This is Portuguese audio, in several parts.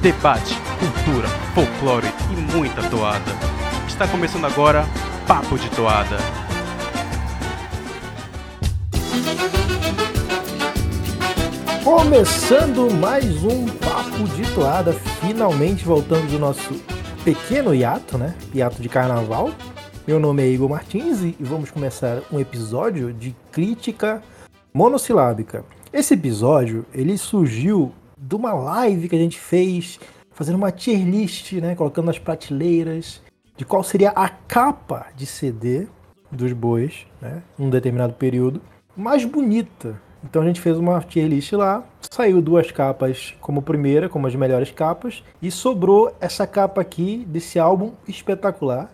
debate, cultura, folclore e muita toada. Está começando agora Papo de Toada. Começando mais um Papo de Toada, finalmente voltando do nosso pequeno hiato, né? Hiato de carnaval. Meu nome é Igor Martins e vamos começar um episódio de crítica monossilábica. Esse episódio, ele surgiu de uma live que a gente fez, fazendo uma tier list, né, colocando nas prateleiras de qual seria a capa de CD dos bois, né, num determinado período, mais bonita. Então a gente fez uma tier list lá, saiu duas capas como primeira, como as melhores capas, e sobrou essa capa aqui desse álbum espetacular,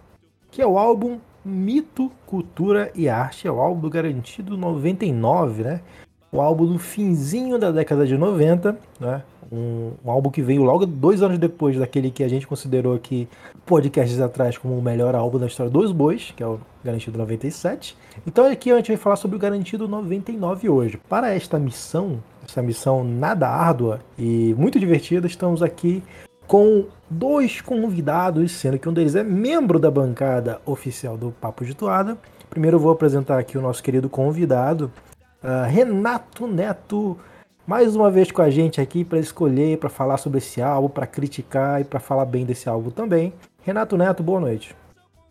que é o álbum Mito, Cultura e Arte, é o álbum do Garantido 99, né? O álbum do finzinho da década de 90, né? Um, um, álbum que veio logo dois anos depois daquele que a gente considerou aqui podcasts atrás como o melhor álbum da história dos bois, que é o Garantido 97. Então aqui a gente vai falar sobre o Garantido 99 hoje. Para esta missão, essa missão nada árdua e muito divertida, estamos aqui com dois convidados, sendo que um deles é membro da bancada oficial do Papo de Toada. Primeiro eu vou apresentar aqui o nosso querido convidado, Uh, Renato Neto, mais uma vez com a gente aqui para escolher, para falar sobre esse álbum, para criticar e para falar bem desse álbum também. Renato Neto, boa noite.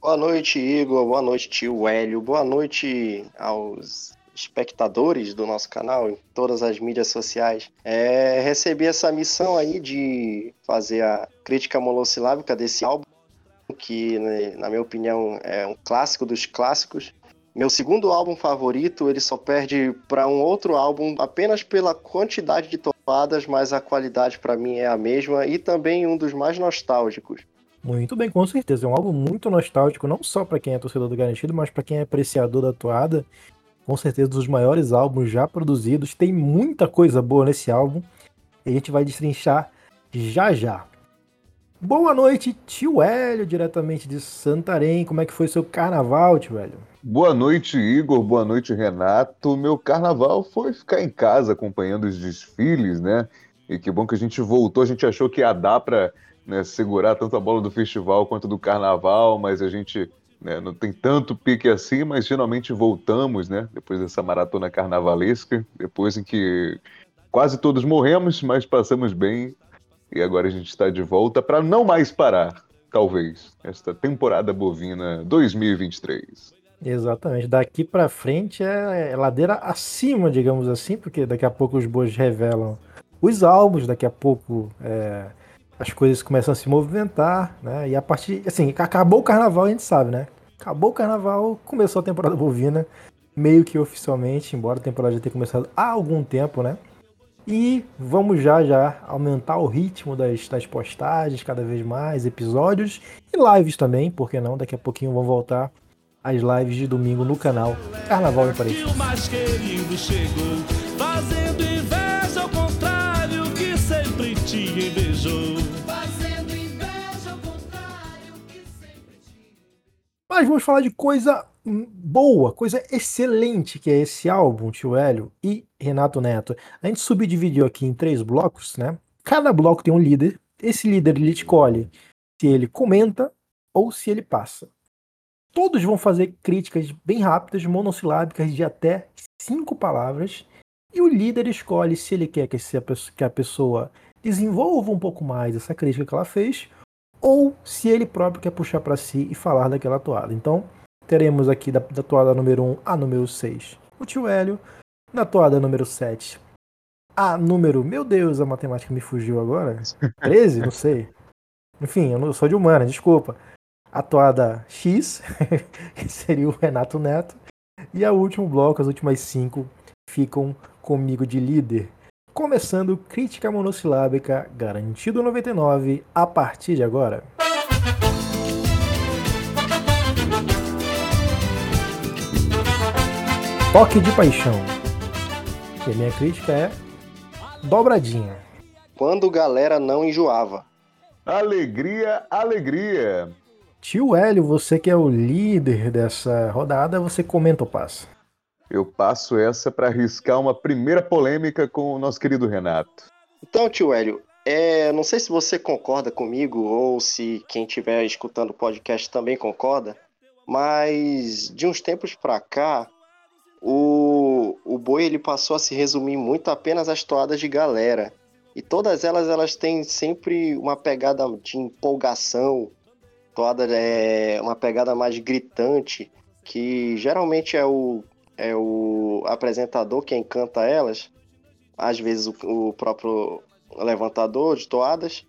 Boa noite, Igor. Boa noite, tio Hélio. Boa noite aos espectadores do nosso canal em todas as mídias sociais. É, recebi essa missão aí de fazer a crítica monossilábica desse álbum, que, né, na minha opinião, é um clássico dos clássicos. Meu segundo álbum favorito, ele só perde para um outro álbum apenas pela quantidade de toadas, mas a qualidade para mim é a mesma e também um dos mais nostálgicos. Muito bem, com certeza. É um álbum muito nostálgico, não só para quem é torcedor do Garantido, mas para quem é apreciador da toada. Com certeza, dos maiores álbuns já produzidos. Tem muita coisa boa nesse álbum. E a gente vai destrinchar já já. Boa noite, tio Hélio, diretamente de Santarém. Como é que foi seu carnaval, tio Hélio? Boa noite, Igor. Boa noite, Renato. Meu carnaval foi ficar em casa acompanhando os desfiles, né? E que bom que a gente voltou. A gente achou que ia dar para né, segurar tanto a bola do festival quanto do carnaval, mas a gente né, não tem tanto pique assim, mas finalmente voltamos, né? Depois dessa maratona carnavalesca, depois em que quase todos morremos, mas passamos bem. E agora a gente está de volta para não mais parar, talvez, esta temporada bovina 2023. Exatamente. Daqui para frente é, é ladeira acima, digamos assim, porque daqui a pouco os bois revelam os álbuns, daqui a pouco é, as coisas começam a se movimentar, né? E a partir, assim, acabou o carnaval, a gente sabe, né? Acabou o carnaval, começou a temporada bovina, meio que oficialmente, embora a temporada já tenha começado há algum tempo, né? E vamos já já aumentar o ritmo das, das postagens cada vez mais, episódios e lives também, porque não? Daqui a pouquinho vão voltar as lives de domingo no canal Carnaval em Paris. O mais querido chegou, fazendo inveja ao contrário que sempre te invejou. Fazendo inveja ao contrário que sempre te Mas vamos falar de coisa boa, coisa excelente que é esse álbum, Tio Hélio e Renato Neto. A gente subdividiu aqui em três blocos, né? Cada bloco tem um líder. Esse líder ele escolhe se ele comenta ou se ele passa. Todos vão fazer críticas bem rápidas, monossilábicas, de até cinco palavras. E o líder escolhe se ele quer que a pessoa desenvolva um pouco mais essa crítica que ela fez, ou se ele próprio quer puxar para si e falar daquela toada. Então, teremos aqui da, da toada número 1 a número 6 o tio Hélio, na toada número 7 a número. Meu Deus, a matemática me fugiu agora. 13? Não sei. Enfim, eu não sou de humana, desculpa a toada X, que seria o Renato Neto, e a último bloco, as últimas cinco, ficam comigo de líder. Começando crítica monossilábica, garantido 99, a partir de agora. Toque de paixão. E a minha crítica é dobradinha. Quando galera não enjoava. Alegria, alegria. Tio Hélio, você que é o líder dessa rodada, você comenta ou passa? Eu passo essa para arriscar uma primeira polêmica com o nosso querido Renato. Então, tio Hélio, é, não sei se você concorda comigo ou se quem estiver escutando o podcast também concorda, mas de uns tempos para cá, o, o boi ele passou a se resumir muito apenas às toadas de galera. E todas elas elas têm sempre uma pegada de empolgação, toada é uma pegada mais gritante, que geralmente é o, é o apresentador quem canta elas, às vezes o, o próprio levantador de toadas,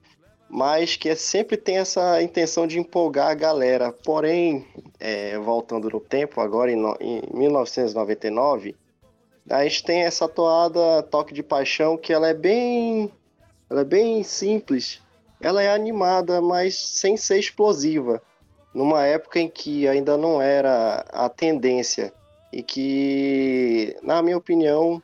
mas que sempre tem essa intenção de empolgar a galera. Porém, é, voltando no tempo, agora em, no, em 1999, a gente tem essa toada Toque de Paixão que ela é bem, ela é bem simples. Ela é animada, mas sem ser explosiva. Numa época em que ainda não era a tendência e que, na minha opinião,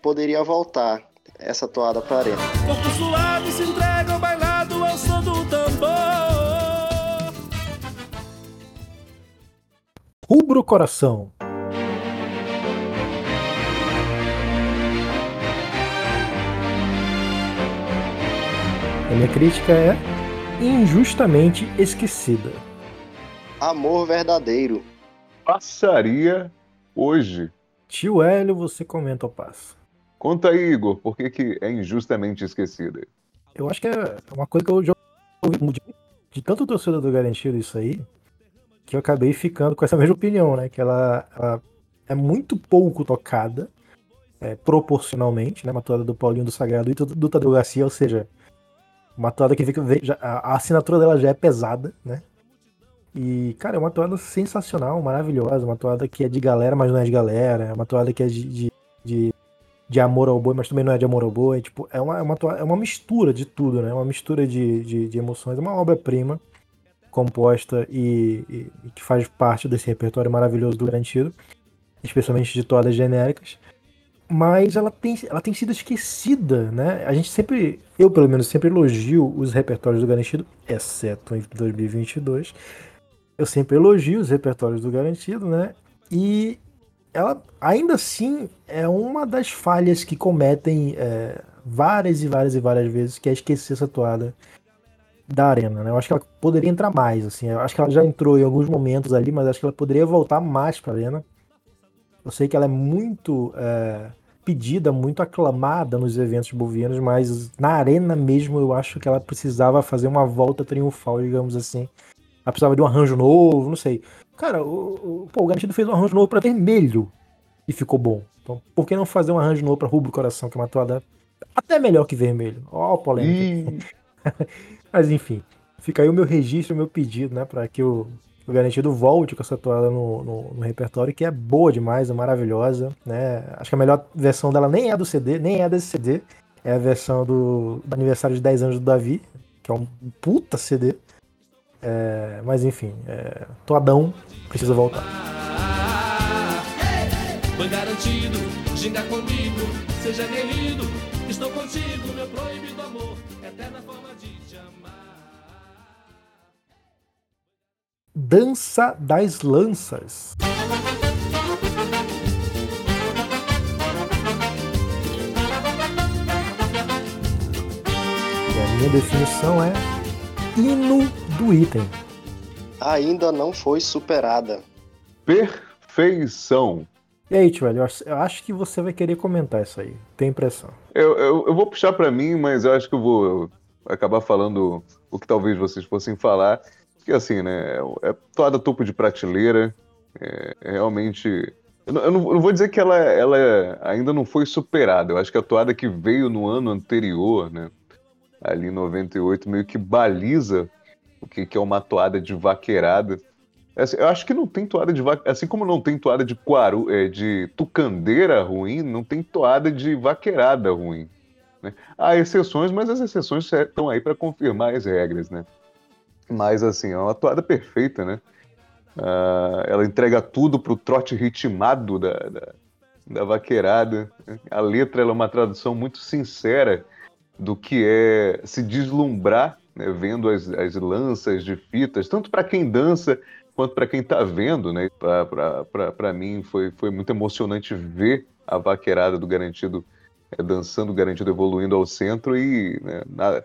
poderia voltar essa toada para a arena. Corpo suave se entrega ao bailado ao som do tambor. Rubro Coração. Minha crítica é injustamente esquecida. Amor verdadeiro. Passaria hoje. Tio Hélio, você comenta o passo. Conta aí, Igor, por que, que é injustamente esquecida? Eu acho que é uma coisa que eu já ouvi de, de tanto torcedor do Garantido isso aí, que eu acabei ficando com essa mesma opinião, né? Que ela, ela é muito pouco tocada, é, proporcionalmente, né? Uma do Paulinho do Sagrado e do, do Tadeu Garcia, ou seja, uma toada que fica, a, a assinatura dela já é pesada, né? E, cara, é uma toada sensacional, maravilhosa, uma toada que é de galera, mas não é de galera, é uma toada que é de, de, de de amor ao boi, mas também não é de amor ao boi. Tipo, é uma, é uma, é uma mistura de tudo, né? Uma mistura de, de, de emoções. É uma obra-prima composta e, e, e, que faz parte desse repertório maravilhoso do Garantido, especialmente de toadas genéricas. Mas ela tem, ela tem sido esquecida, né? A gente sempre, eu pelo menos, sempre elogio os repertórios do Garantido, exceto em 2022. Eu sempre elogio os repertórios do Garantido, né? E ela ainda assim é uma das falhas que cometem é, várias e várias e várias vezes, que é esquecer essa toada da arena, né? Eu acho que ela poderia entrar mais, assim. Eu acho que ela já entrou em alguns momentos ali, mas acho que ela poderia voltar mais para a arena. Eu sei que ela é muito é, pedida, muito aclamada nos eventos bovianos, mas na arena mesmo eu acho que ela precisava fazer uma volta triunfal, digamos assim. Ela precisava de um arranjo novo, não sei. Cara, o, o, pô, o Garantido fez um arranjo novo para vermelho e ficou bom. Então, por que não fazer um arranjo novo para rubro coração, que é uma toada até melhor que vermelho? Ó, oh, polêmica. Mas enfim, fica aí o meu registro, o meu pedido, né, para que o, o Garantido volte com essa toada no, no, no, repertório, que é boa demais, é maravilhosa, né? Acho que a melhor versão dela nem é do CD, nem é desse CD, é a versão do, do aniversário de 10 anos do Davi, que é um puta CD. É, mas enfim, é, Toadão precisa voltar. Foi garantido, ginga comigo, seja guerrido, estou contigo, meu proibido Dança das Lanças. E a minha definição é hino do item. Ainda não foi superada. Perfeição. E aí, tio, eu acho que você vai querer comentar isso aí. Tem impressão. Eu, eu, eu vou puxar para mim, mas eu acho que eu vou acabar falando o que talvez vocês fossem falar. Que assim, né? É toda topo de prateleira. É, é realmente. Eu não, eu não, vou dizer que ela, ela ainda não foi superada. Eu acho que a toada que veio no ano anterior, né? Ali em 98, meio que baliza o que, que é uma toada de vaqueirada. Assim, eu acho que não tem toada de vaqueirada, assim como não tem toada de quaru, é, de tucandeira ruim, não tem toada de vaqueirada ruim. Né? Há exceções, mas as exceções estão aí para confirmar as regras, né? Mas assim, é uma toada perfeita, né? Uh, ela entrega tudo pro trote ritmado da, da, da vaqueirada. A letra é uma tradução muito sincera do que é se deslumbrar né, vendo as, as lanças de fitas, tanto para quem dança quanto para quem está vendo, né? Para mim foi, foi muito emocionante ver a vaqueirada do Garantido é, dançando garantido, evoluindo ao centro e né, na,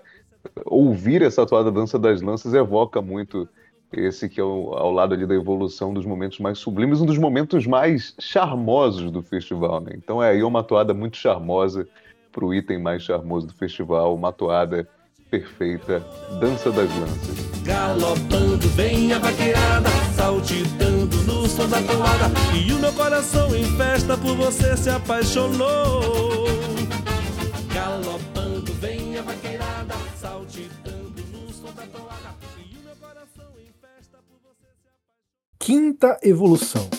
ouvir essa toada Dança das Lanças evoca muito esse que é o, ao lado ali da evolução dos momentos mais sublimes, um dos momentos mais charmosos do festival, né? Então é aí uma toada muito charmosa para o item mais charmoso do festival, uma toada perfeita, Dança das Lanças. Galopando vem a vaqueirada, saltitando no som da toada, e o meu coração em festa por você se apaixonou. Galopando Quinta evolução.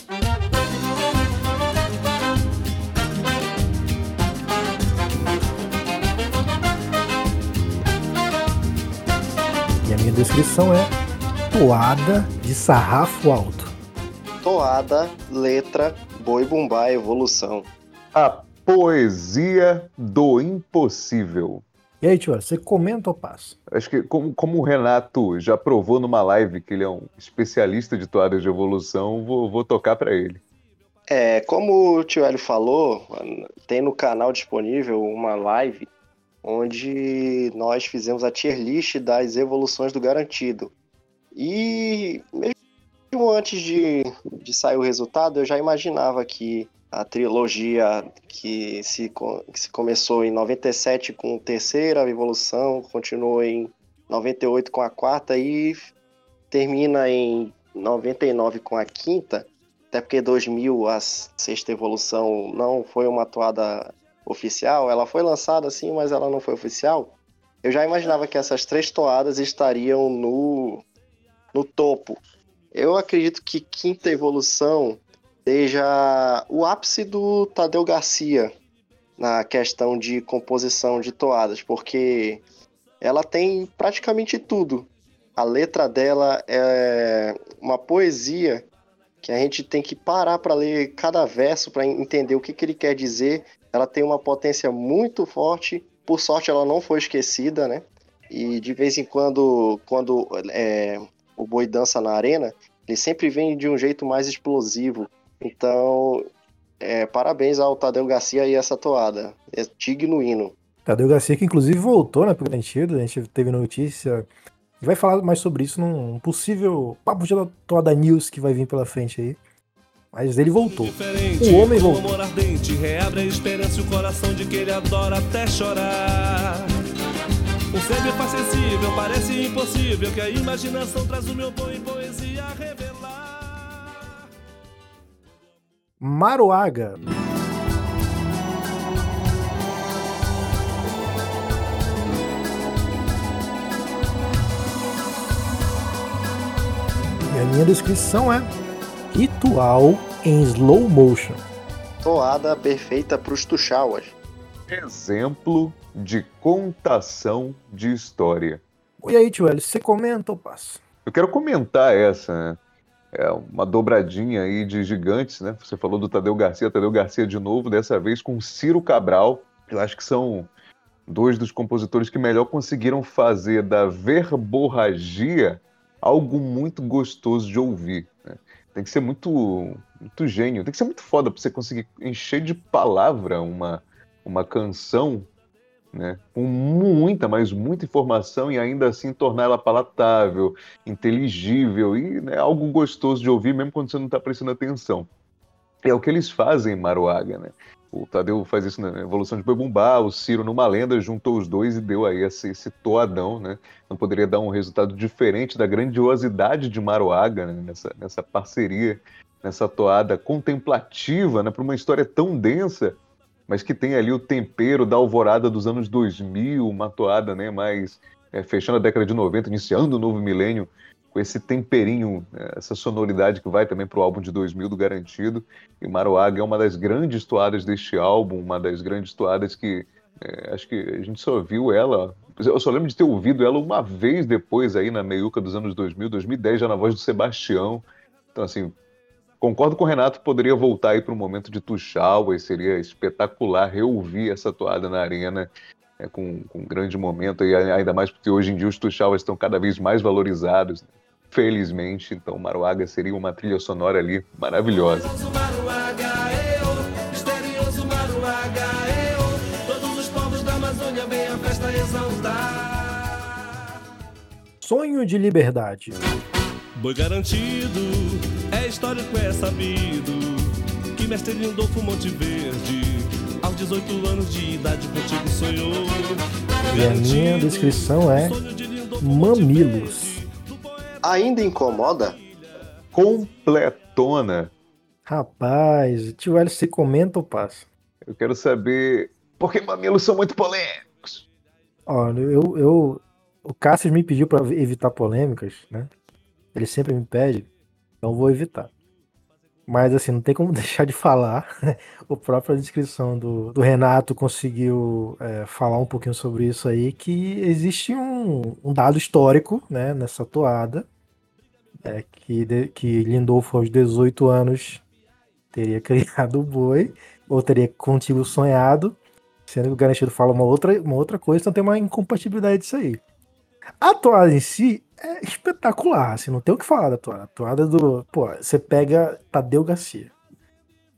E a minha descrição é toada de sarrafo alto. Toada, letra, boi bumbá, evolução. A poesia do impossível. E aí, tio, você comenta ou passa? Acho que, como, como o Renato já provou numa live que ele é um especialista de toadas de evolução, vou, vou tocar para ele. É, como o tio Hélio falou, tem no canal disponível uma live onde nós fizemos a tier list das evoluções do garantido. E mesmo antes de, de sair o resultado, eu já imaginava que a trilogia que se, que se começou em 97 com a terceira evolução, continuou em 98 com a quarta e termina em 99 com a quinta, até porque 2000 a sexta evolução não foi uma toada oficial, ela foi lançada assim, mas ela não foi oficial. Eu já imaginava que essas três toadas estariam no, no topo. Eu acredito que quinta evolução seja o ápice do Tadeu Garcia na questão de composição de toadas, porque ela tem praticamente tudo. A letra dela é uma poesia que a gente tem que parar para ler cada verso para entender o que, que ele quer dizer. Ela tem uma potência muito forte. Por sorte, ela não foi esquecida, né? E de vez em quando, quando é, o boi dança na arena, ele sempre vem de um jeito mais explosivo. Então, é, parabéns ao Tadeu Garcia e essa toada. É digno hino. Tadeu Garcia, que inclusive voltou, né, pro Garantido, a gente teve notícia. E vai falar mais sobre isso num possível papo de toda news que vai vir pela frente aí. Mas ele voltou. Diferente, O homem voltou. amor ardente, reabre a esperança e o coração de que ele adora até chorar. Um ser me faz sensível, parece impossível que a imaginação traz o meu bom em poesia a revelar. Maroaga. E a minha descrição é ritual em slow motion. Toada perfeita para os tuxauas. Exemplo de contação de história. E aí, tio Hélio, você comenta ou passa? Eu quero comentar essa, né? É uma dobradinha aí de gigantes, né? Você falou do Tadeu Garcia, Tadeu Garcia de novo, dessa vez com Ciro Cabral. Eu acho que são dois dos compositores que melhor conseguiram fazer da verborragia algo muito gostoso de ouvir. né? Tem que ser muito, muito gênio, tem que ser muito foda pra você conseguir encher de palavra uma, uma canção né, com muita, mas muita informação e ainda assim torná-la palatável, inteligível e né, algo gostoso de ouvir, mesmo quando você não está prestando atenção. É o que eles fazem em Maruaga, né? O Tadeu faz isso na Evolução de Boi Bumbá, o Ciro numa lenda juntou os dois e deu aí esse, esse toadão, né? Não poderia dar um resultado diferente da grandiosidade de Maruaga né? nessa, nessa parceria, nessa toada contemplativa, né? Para uma história tão densa, mas que tem ali o tempero da alvorada dos anos 2000, uma toada né, mais é, fechando a década de 90, iniciando o novo milênio, com esse temperinho, é, essa sonoridade que vai também para o álbum de 2000 do Garantido. E Maruaga é uma das grandes toadas deste álbum, uma das grandes toadas que é, acho que a gente só viu ela. Eu só lembro de ter ouvido ela uma vez depois aí na meiuca dos anos 2000, 2010, já na voz do Sebastião. Então, assim, Concordo com o Renato, poderia voltar aí para um momento de Tuchal, seria espetacular reouvir essa toada na arena né, com, com, um grande momento, e ainda mais porque hoje em dia os Tuchavas estão cada vez mais valorizados, né? felizmente, então Maruaga seria uma trilha sonora ali maravilhosa. Sonho de liberdade. Boi garantido é histórico, é sabido que mestre Lindolfo Monte Verde, aos 18 anos de idade, contigo sonhou. E a minha descrição é Mamilos. Ainda incomoda? Completona. Rapaz, tio Hélio, se comenta ou passa? Eu quero saber por que mamilos são muito polêmicos. Olha, eu, eu, o Cássio me pediu para evitar polêmicas, né? Ele sempre me pede, então vou evitar. Mas assim, não tem como deixar de falar. o própria descrição do, do Renato conseguiu é, falar um pouquinho sobre isso aí, que existe um, um dado histórico né, nessa toada. É, que, de, que Lindolfo aos 18 anos teria criado o boi, ou teria contigo sonhado, sendo que o Garantido fala uma outra, uma outra coisa, então tem uma incompatibilidade disso aí. A toada em si é espetacular, assim, não tem o que falar da toada. A toada do. Pô, você pega Tadeu Garcia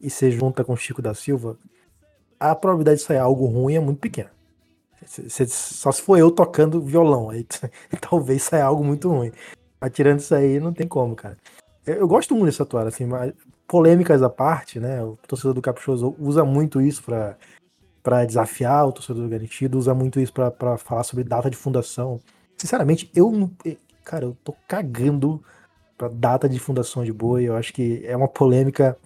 e você junta com Chico da Silva, a probabilidade de sair algo ruim é muito pequena. Cê, só se for eu tocando violão, aí talvez saia algo muito ruim. Mas tirando isso aí, não tem como, cara. Eu, eu gosto muito dessa toada, assim, mas polêmicas à parte, né? O torcedor do Caprichoso usa muito isso para para desafiar o torcedor do garantido, usa muito isso para falar sobre data de fundação. Sinceramente, eu não. Cara, eu tô cagando pra data de fundação de boi. Eu acho que é uma polêmica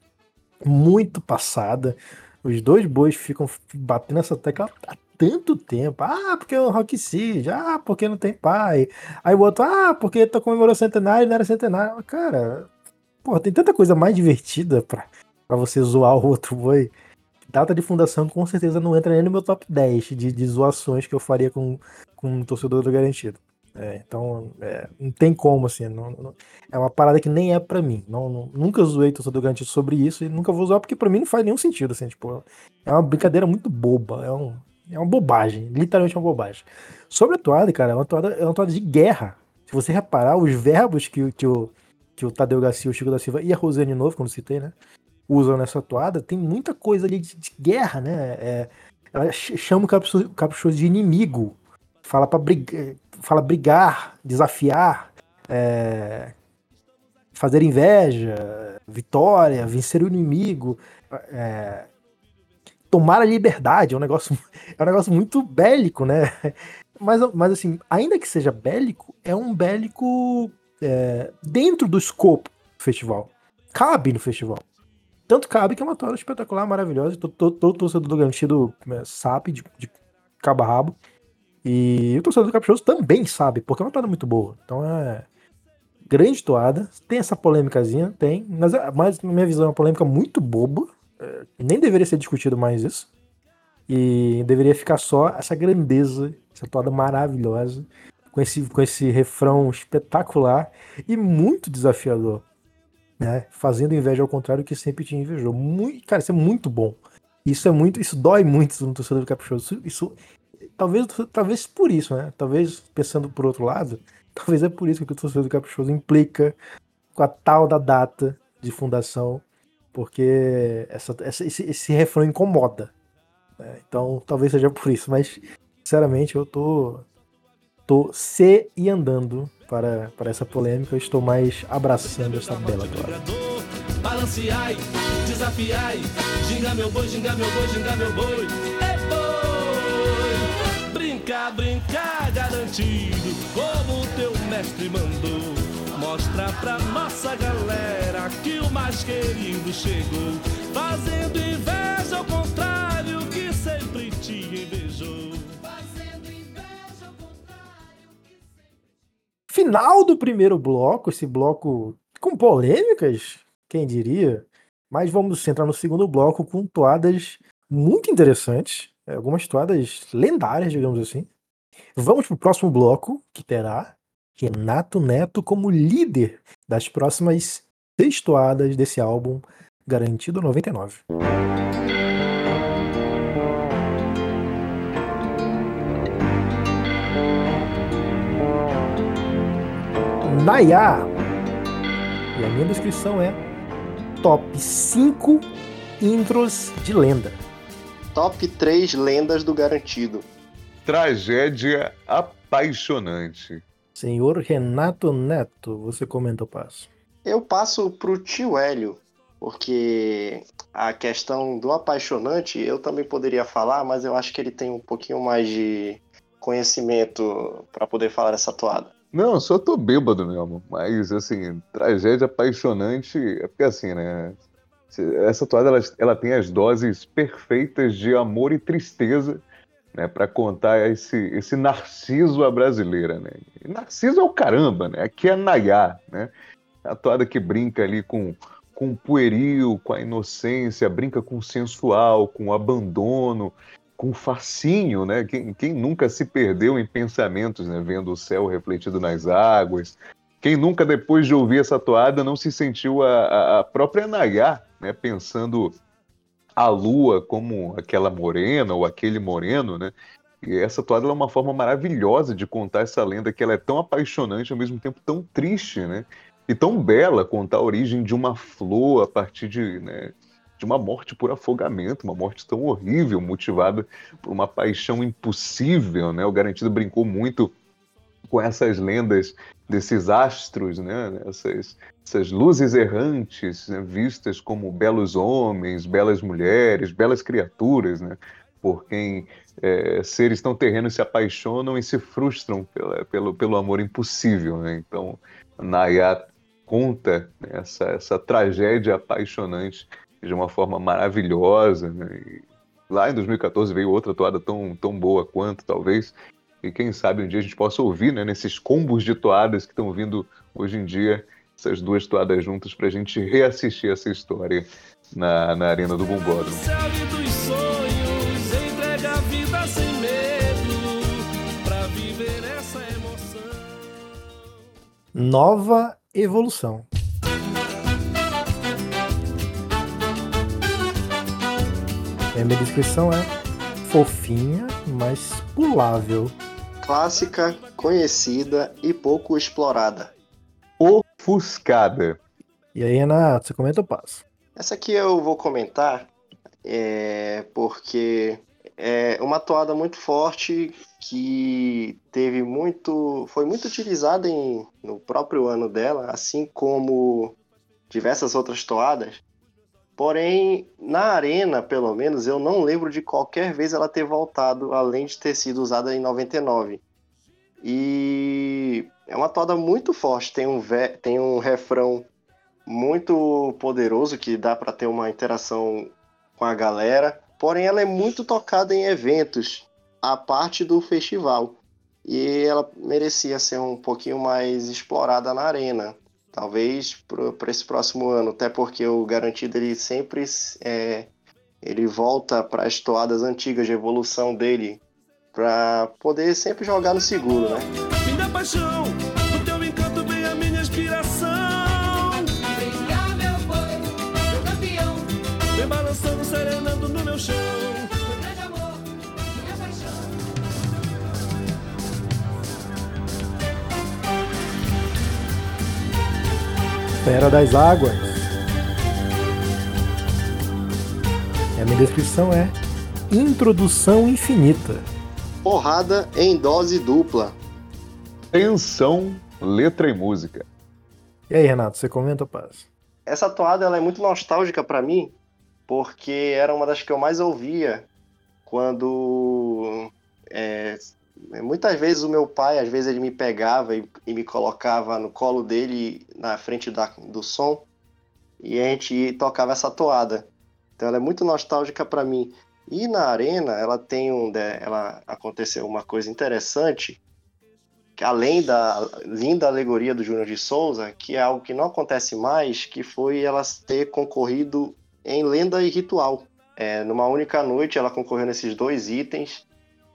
muito passada. Os dois bois ficam batendo essa tecla há tanto tempo. Ah, porque é o Rock City. Ah, porque não tem pai. Aí o outro, ah, porque tá comemorando centenário e não era centenário. Cara, porra, tem tanta coisa mais divertida pra, pra você zoar o outro boi. Data de fundação com certeza não entra nem no meu top 10 de, de zoações que eu faria com, com um torcedor do garantido. É, então, é, não tem como, assim. Não, não, é uma parada que nem é para mim. Não, nunca zoei torcedor garantido sobre isso e nunca vou zoar porque para mim não faz nenhum sentido, assim. Tipo, é uma brincadeira muito boba. É, um, é uma bobagem. Literalmente uma bobagem. Sobre a toada, cara, é uma toada, é uma toada de guerra. Se você reparar, os verbos que, que, o, que o Tadeu Garcia, o Chico da Silva e a Rosane Novo, quando citei, né? Usam nessa toada, tem muita coisa ali de, de guerra, né? É, ela chama o caprichoso de inimigo. Fala para brigar fala brigar, desafiar, é, fazer inveja, vitória, vencer o inimigo, é, tomar a liberdade. É um negócio, é um negócio muito bélico, né? Mas, mas assim, ainda que seja bélico, é um bélico é, dentro do escopo do festival. Cabe no festival. Tanto cabe que é uma toalha espetacular, maravilhosa. Todo, torcedor do Garantido é, sabe de, de cabo a rabo. E o torcedor do Caprichoso também sabe, porque é uma toada muito boa. Então é grande toada. Tem essa polêmicazinha, tem. Mas, mas na minha visão é uma polêmica muito boba. É, nem deveria ser discutido mais isso. E deveria ficar só essa grandeza, essa toada maravilhosa, com esse, com esse refrão espetacular e muito desafiador. Né? Fazendo inveja ao contrário que sempre te invejou. Muito, cara, isso é muito bom. Isso é muito, isso dói muito no torcedor do Caprichoso. Isso, isso talvez, talvez por isso, né? Talvez pensando por outro lado, talvez é por isso que o torcedor do Caprichoso implica com a tal da data de fundação, porque essa, essa esse, esse refrão incomoda. Né? Então, talvez seja por isso, mas sinceramente eu tô tô se e andando para, para essa polêmica, eu estou mais abraçando essa bela glória. Balanceai, desafiai, ginga meu boi, ginga meu boi, ginga meu boi brincar, brincar garantido, como teu mestre mandou. Mostra pra nossa galera que o mais querido chegou, fazendo inveja ao contrário que sempre te invejou. Final do primeiro bloco, esse bloco com polêmicas, quem diria? Mas vamos entrar no segundo bloco com toadas muito interessantes algumas toadas lendárias, digamos assim. Vamos para o próximo bloco, que terá Renato Neto como líder das próximas seis toadas desse álbum, garantido 99. Nayá. E a minha descrição é top 5 intros de lenda. Top 3 lendas do garantido. Tragédia apaixonante. Senhor Renato Neto, você comenta o passo. Eu passo pro tio Hélio, porque a questão do apaixonante eu também poderia falar, mas eu acho que ele tem um pouquinho mais de conhecimento para poder falar essa toada. Não, eu só tô bêbado mesmo. Mas, assim, tragédia apaixonante. É porque, assim, né? Essa toada ela, ela tem as doses perfeitas de amor e tristeza né, para contar esse, esse Narciso à brasileira. Né? Narciso é o caramba, né? Aqui é Nayá, né? A toada que brinca ali com, com o pueril, com a inocência, brinca com o sensual, com o abandono, com o fascínio, né? Quem, quem nunca se perdeu em pensamentos, né? Vendo o céu refletido nas águas. Quem nunca, depois de ouvir essa toada, não se sentiu a, a própria Nayá, né? Pensando a lua como aquela morena ou aquele moreno, né? E essa toada é uma forma maravilhosa de contar essa lenda que ela é tão apaixonante ao mesmo tempo tão triste, né? E tão bela contar a origem de uma flor a partir de, né, de uma morte por afogamento, uma morte tão horrível, motivada por uma paixão impossível, né? O Garantido brincou muito com essas lendas desses astros, né? Essas, essas luzes errantes, né? vistas como belos homens, belas mulheres, belas criaturas, né? Por quem é, seres tão terrenos se apaixonam e se frustram pela, pelo, pelo amor impossível, né? Então, Nayat conta né, essa, essa tragédia apaixonante de uma forma maravilhosa. Né? lá em 2014 veio outra toada tão, tão boa quanto, talvez. E quem sabe um dia a gente possa ouvir, né, nesses combos de toadas que estão vindo hoje em dia, essas duas toadas juntas, para a gente reassistir essa história na, na Arena do Bombódromo. Nova evolução. a minha descrição é fofinha, mas pulável. Clássica, conhecida e pouco explorada. Ofuscada. E aí, Renato, você comenta ou passa? Essa aqui eu vou comentar é, porque é uma toada muito forte que teve muito, foi muito utilizada em, no próprio ano dela, assim como diversas outras toadas. Porém, na arena, pelo menos, eu não lembro de qualquer vez ela ter voltado, além de ter sido usada em 99. E é uma toada muito forte, tem um, tem um refrão muito poderoso que dá para ter uma interação com a galera. Porém, ela é muito tocada em eventos, a parte do festival. E ela merecia ser um pouquinho mais explorada na arena. Talvez para esse próximo ano, até porque o garantido ele sempre é, ele volta para as toadas antigas de evolução dele para poder sempre jogar no seguro, né? Minha paixão, o teu encanto vem a minha inspiração. Vem meu boi, meu campeão, vem balançando, serenando no meu chão. Fera das Águas. E a minha descrição é Introdução Infinita. Porrada em dose dupla. Tensão, letra e música. E aí, Renato, você comenta, paz? Essa toada ela é muito nostálgica para mim, porque era uma das que eu mais ouvia quando é, Muitas vezes o meu pai, às vezes ele me pegava e, e me colocava no colo dele, na frente da, do som, e a gente tocava essa toada. Então ela é muito nostálgica para mim. E na arena, ela tem um, ela aconteceu uma coisa interessante, que além da linda alegoria do Júnior de Souza, que é algo que não acontece mais, que foi ela ter concorrido em lenda e ritual. É, numa única noite, ela concorreu nesses dois itens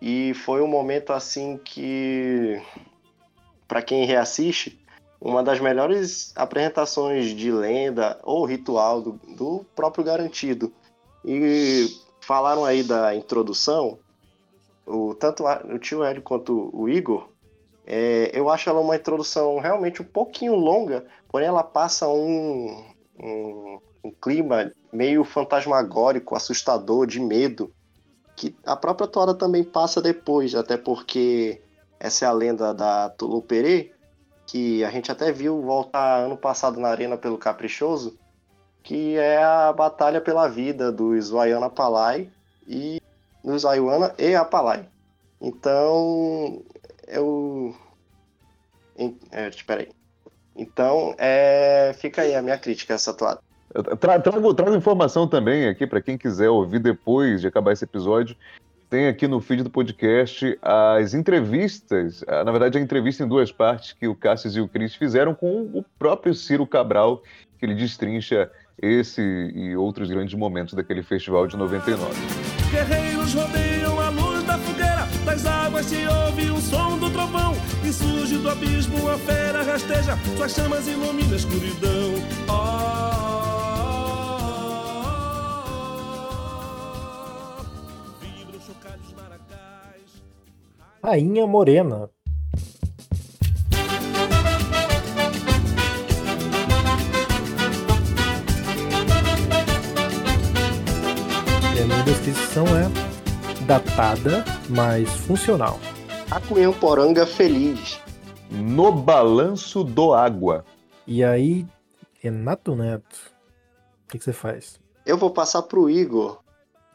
e foi um momento assim que, para quem reassiste, uma das melhores apresentações de lenda ou ritual do, do próprio Garantido. E falaram aí da introdução, o, tanto o tio Hélio quanto o Igor, é, eu acho ela uma introdução realmente um pouquinho longa, porém ela passa um, um, um clima meio fantasmagórico, assustador, de medo que a própria toada também passa depois, até porque essa é a lenda da Tuluperê, que a gente até viu voltar ano passado na Arena pelo Caprichoso, que é a batalha pela vida dos Wayana Palai e dos Ayuana e Apalai. Então, eu. É, aí. Então, é, fica aí a minha crítica a essa toada. Tra trago, trago informação também aqui para quem quiser ouvir depois de acabar esse episódio. Tem aqui no feed do podcast as entrevistas, na verdade, a entrevista em duas partes que o Cassius e o Cris fizeram com o próprio Ciro Cabral, que ele destrincha esse e outros grandes momentos daquele festival de 99. Guerreiros rodeiam a luz da fogueira, das águas se ouve o som do trovão, e surge do abismo a fera rasteja, suas chamas iluminam a escuridão. Oh, Rainha Morena. E a minha descrição é datada, mas funcional. A Cunhamporanga feliz. No Balanço do Água. E aí, Renato Neto, o que, que você faz? Eu vou passar pro Igor.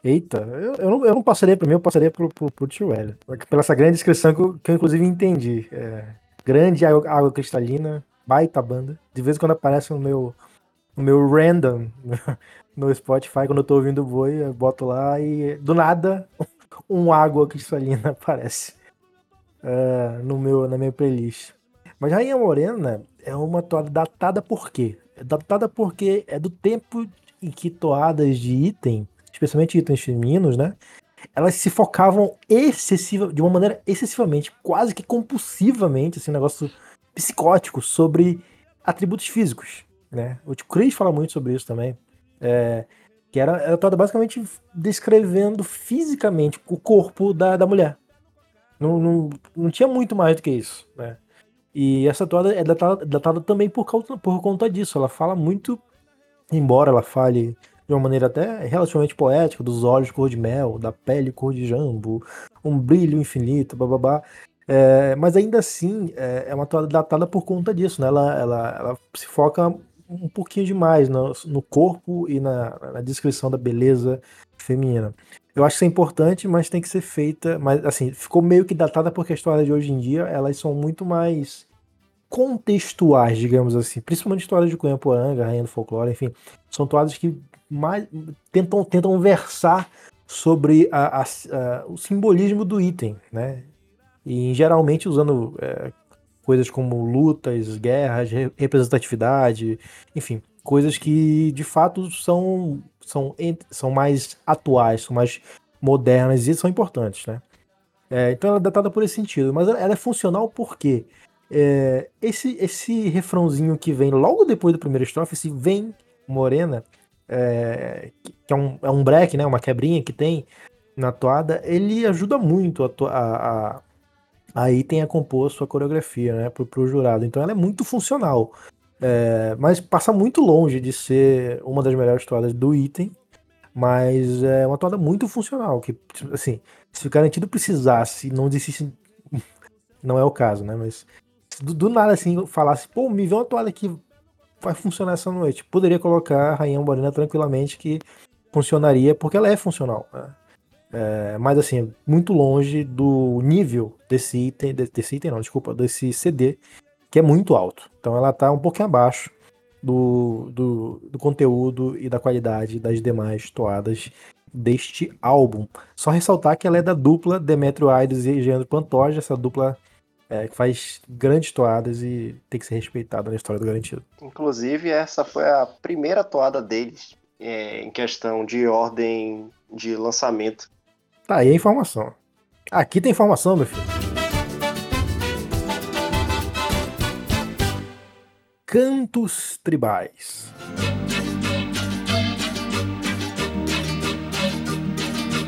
Eita, eu, eu, não, eu não passaria para mim, eu passaria pro, pro, pro tio Hélio. Pela essa grande descrição que eu, que eu inclusive entendi. É, grande água, água cristalina, baita banda. De vez em quando aparece no meu, no meu random no Spotify, quando eu tô ouvindo o boi, eu boto lá e do nada um água cristalina aparece é, no meu, na minha playlist. Mas Rainha Morena é uma toada datada por quê? É datada porque é do tempo em que toadas de item, especialmente itens femininos, né? Elas se focavam excessiva, de uma maneira excessivamente, quase que compulsivamente, assim, um negócio psicótico sobre atributos físicos, né? O Chris fala muito sobre isso também. É, que era, era toda basicamente descrevendo fisicamente o corpo da, da mulher. Não, não, não tinha muito mais do que isso, né? E essa toada é datada, datada também por, causa, por conta disso. Ela fala muito, embora ela fale de uma maneira até relativamente poética, dos olhos cor de mel, da pele cor de jambo, um brilho infinito, bababá. É, mas ainda assim, é, é uma toada datada por conta disso, né? Ela, ela, ela se foca um pouquinho demais no, no corpo e na, na, descrição da beleza feminina. Eu acho que isso é importante, mas tem que ser feita. Mas assim, ficou meio que datada porque a história de hoje em dia elas são muito mais contextuais, digamos assim. Principalmente histórias de Cunha Poranga, Rainha do Folclore, enfim. São toadas que mais tentam, tentam versar sobre a, a, a, o simbolismo do item, né? E geralmente usando é, coisas como lutas, guerras, representatividade, enfim, coisas que de fato são, são, são mais atuais, são mais modernas e são importantes, né? É, então ela é datada por esse sentido, mas ela é funcional porque é, esse, esse refrãozinho que vem logo depois do primeiro estrofe, esse vem morena, é, que é um, é um break, né, uma quebrinha que tem na toada, ele ajuda muito a, a, a aí tem a compor sua coreografia, né, pro, pro jurado. Então ela é muito funcional. É, mas passa muito longe de ser uma das melhores toadas do item, mas é uma toada muito funcional, que, assim, se o garantido precisasse, não existisse, não é o caso, né, mas do, do, nada, assim, falasse, pô, me vê uma toada que vai funcionar essa noite, poderia colocar a Rainha Morena tranquilamente que funcionaria, porque ela é funcional, né? É, mas assim, muito longe do nível desse item, desse item não, desculpa, desse CD, que é muito alto. Então ela tá um pouquinho abaixo do, do, do conteúdo e da qualidade das demais toadas deste álbum. Só ressaltar que ela é da dupla Demetrio Aides e Leandro Pantoja, essa dupla é, que faz grandes toadas e tem que ser respeitada na história do Garantido. Inclusive, essa foi a primeira toada deles é, em questão de ordem de lançamento. Tá aí a informação. Aqui tem informação, meu filho. Cantos tribais.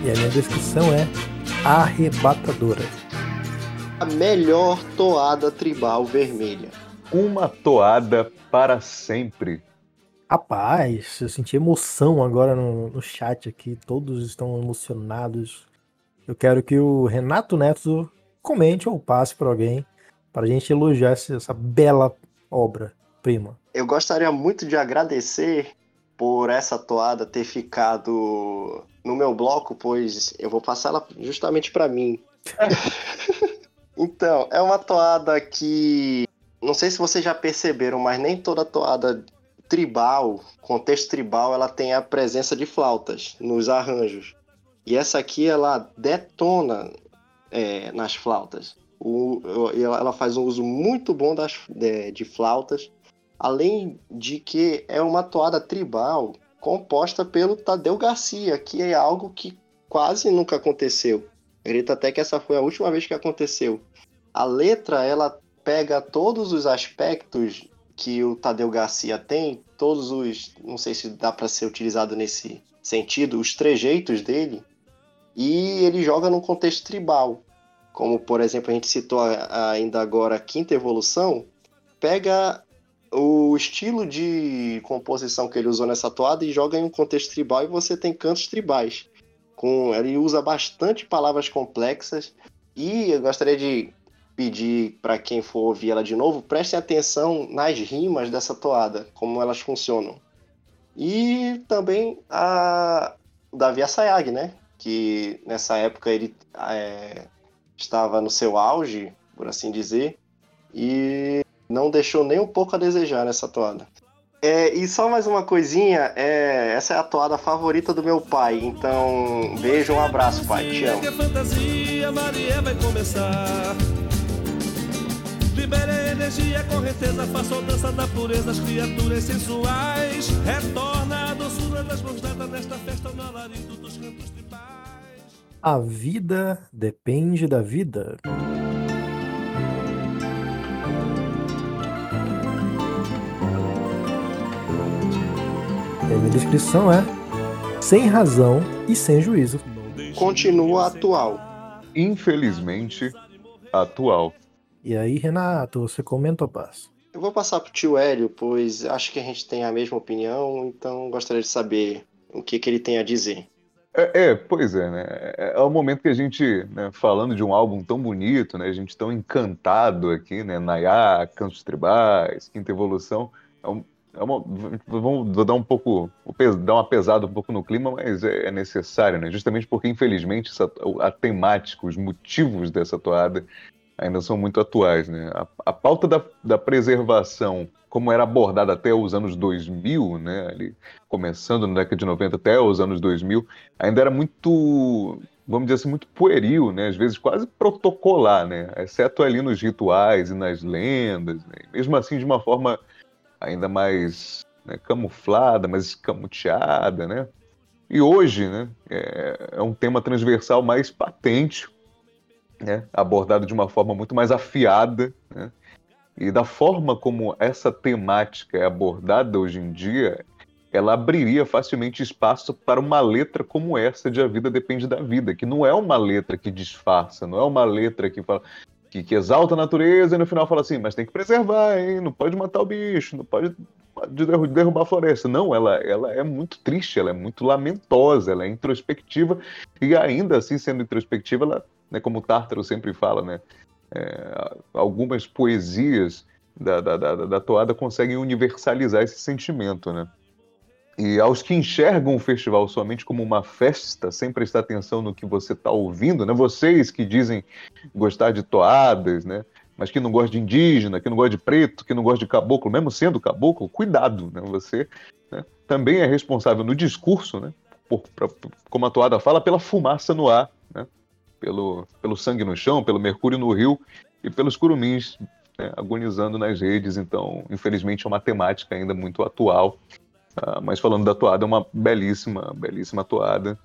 E a minha descrição é arrebatadora. A melhor toada tribal vermelha. Uma toada para sempre. Rapaz, eu senti emoção agora no, no chat aqui. Todos estão emocionados eu quero que o Renato Neto comente ou passe para alguém para a gente elogiar essa, essa bela obra-prima. Eu gostaria muito de agradecer por essa toada ter ficado no meu bloco, pois eu vou passar ela justamente para mim. então, é uma toada que não sei se vocês já perceberam, mas nem toda toada tribal, contexto tribal, ela tem a presença de flautas nos arranjos. E essa aqui ela detona é, nas flautas. O, ela faz um uso muito bom das, de, de flautas, além de que é uma toada tribal composta pelo Tadeu Garcia, que é algo que quase nunca aconteceu. Grita até que essa foi a última vez que aconteceu. A letra ela pega todos os aspectos que o Tadeu Garcia tem, todos os, não sei se dá para ser utilizado nesse sentido, os trejeitos dele, e ele joga num contexto tribal. Como, por exemplo, a gente citou ainda agora a quinta evolução, pega o estilo de composição que ele usou nessa toada e joga em um contexto tribal e você tem cantos tribais. Com, ele usa bastante palavras complexas e eu gostaria de pedir para quem for ouvir ela de novo, prestem atenção nas rimas dessa toada, como elas funcionam. E também a Davi Assayag, né? Que nessa época ele é, estava no seu auge, por assim dizer, e não deixou nem um pouco a desejar nessa toada. É, e só mais uma coisinha, é, essa é a toada favorita do meu pai, então beijo, um abraço, pai, te amo. fantasia, Maria vai começar. Libere a energia, correnteza, faça a dança da pureza, as criaturas sensuais. Retorna a doçura das mãos dadas nesta festa no alarido dos cantos de paz. A vida depende da vida. E a minha descrição é sem razão e sem juízo. Continua atual. Infelizmente, atual. E aí, Renato, você comenta ou passa? Eu vou passar pro tio Hélio, pois acho que a gente tem a mesma opinião, então gostaria de saber o que, que ele tem a dizer. É, é, pois é, né? É, é o momento que a gente, né, falando de um álbum tão bonito, né? A gente tão encantado aqui, né? Nayá, Cantos Tribais, Quinta Evolução. É, um, é uma, vamos dar um pouco, dar uma pesada um pouco no clima, mas é, é necessário, né? Justamente porque, infelizmente, essa, a temática, os motivos dessa toada ainda são muito atuais. Né? A, a pauta da, da, preservação, como era abordada até os anos 2000, né? Ali, começando na década de 90 até os anos 2000, ainda era muito, vamos dizer assim, muito pueril, né? às vezes quase protocolar, né? exceto ali nos rituais e nas lendas, né? mesmo assim de uma forma ainda mais né, camuflada, mais escamoteada, né? E hoje, né, é, é um tema transversal mais patente, né, abordado de uma forma muito mais afiada, né, e da forma como essa temática é abordada hoje em dia, ela abriria facilmente espaço para uma letra como essa de A Vida Depende da Vida, que não é uma letra que disfarça, não é uma letra que fala que, que exalta a natureza e no final fala assim, mas tem que preservar, hein? não pode matar o bicho, não pode derrubar a floresta. Não, ela, ela é muito triste, ela é muito lamentosa, ela é introspectiva e ainda assim sendo introspectiva, ela né, como o Tártaro sempre fala, né, é, algumas poesias da, da, da, da, toada conseguem universalizar esse sentimento, né? E aos que enxergam o festival somente como uma festa, sem prestar atenção no que você está ouvindo, né? Vocês que dizem gostar de toadas, né? Mas que não gostam de indígena, que não gostam de preto, que não gostam de caboclo, mesmo sendo caboclo, cuidado, né? Você né? também é responsável no discurso, né? Por, pra, como a toada fala, pela fumaça no ar, né? pelo, pelo sangue no chão, pelo mercúrio no rio e pelos curumins né, agonizando nas redes. Então, infelizmente, é uma temática ainda muito atual. Uh, mas falando da toada, é uma belíssima, belíssima toada,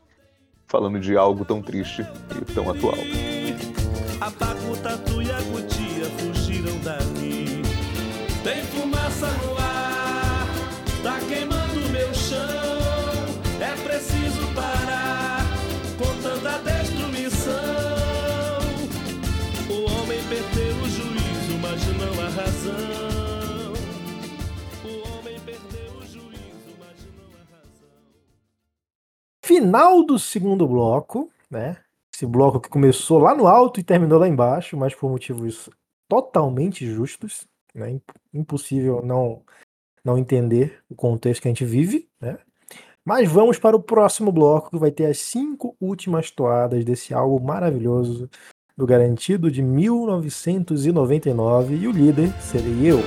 falando de algo tão triste e tão atual. Tatu e a fugiram daqui. Tem fumaça no ar, tá queimando Final do segundo bloco, né? Esse bloco que começou lá no alto e terminou lá embaixo, mas por motivos totalmente justos, né? Impossível não não entender o contexto que a gente vive, né? Mas vamos para o próximo bloco que vai ter as cinco últimas toadas desse álbum maravilhoso do Garantido de 1999 e o líder serei eu.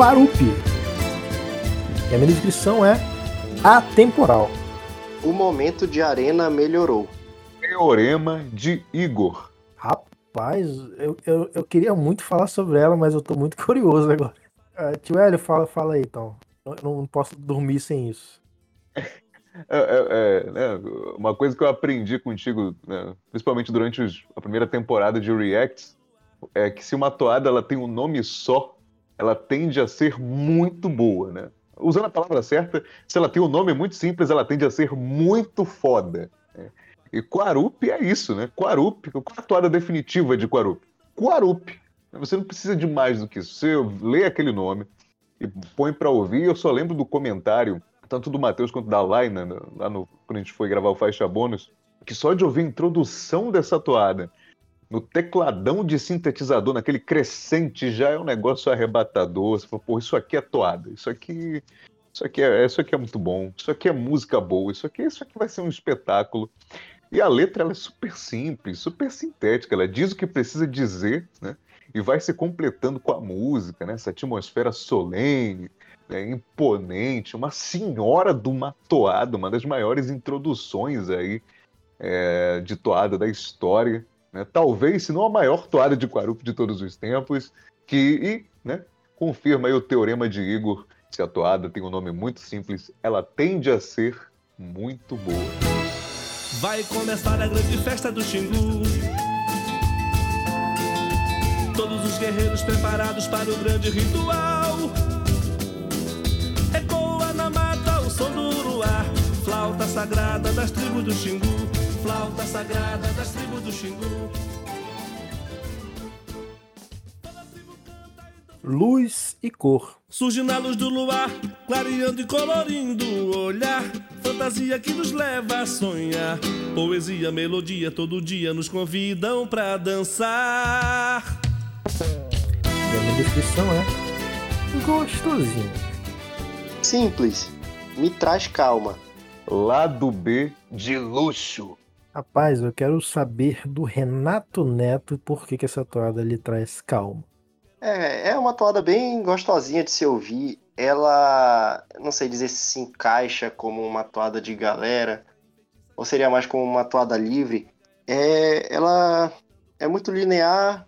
Quarupi. E a minha descrição é atemporal. O momento de arena melhorou. Teorema de Igor. Rapaz, eu, eu, eu queria muito falar sobre ela, mas eu tô muito curioso agora. Uh, tio Hélio, fala, fala aí então. Eu não posso dormir sem isso. É, é, é, né, uma coisa que eu aprendi contigo, né, principalmente durante os, a primeira temporada de Reacts, é que se uma toada ela tem um nome só, ela tende a ser muito boa, né? Usando a palavra certa, se ela tem um nome muito simples, ela tende a ser muito foda. Né? E Quarup é isso, né? Quarup, qual é a toada definitiva de Quarup? Quarup. Você não precisa de mais do que isso. Você lê aquele nome e põe para ouvir. Eu só lembro do comentário, tanto do Matheus quanto da Laina, né, lá no, quando a gente foi gravar o Faixa Bônus, que só de ouvir a introdução dessa toada no tecladão de sintetizador, naquele crescente, já é um negócio arrebatador. Você fala, pô, isso aqui é toada, isso aqui. Isso aqui, é, isso aqui é muito bom, isso aqui é música boa, isso aqui, isso aqui vai ser um espetáculo. E a letra ela é super simples, super sintética, ela diz o que precisa dizer, né? E vai se completando com a música, né? Essa atmosfera solene, né? imponente, uma senhora de uma toada, uma das maiores introduções aí é, de toada da história. Né? Talvez, se não a maior toada de Quarup de todos os tempos, que e, né, confirma o teorema de Igor, se a toada tem um nome muito simples, ela tende a ser muito boa. Vai começar a grande festa do Xingu. Todos os guerreiros preparados para o grande ritual. Ecoa na mata o som do uruá, flauta sagrada das tribos do Xingu flauta sagrada das tribos do Xingu. Luz e cor. Surge na luz do luar, clareando e colorindo o olhar. Fantasia que nos leva a sonhar. Poesia, melodia, todo dia nos convidam pra dançar. E a minha descrição é gostosinho. Simples, me traz calma. Lado B de luxo. Rapaz, eu quero saber do Renato Neto por que, que essa toada lhe traz calma. É, é uma toada bem gostosinha de se ouvir. Ela, não sei dizer se se encaixa como uma toada de galera, ou seria mais como uma toada livre. É, ela é muito linear,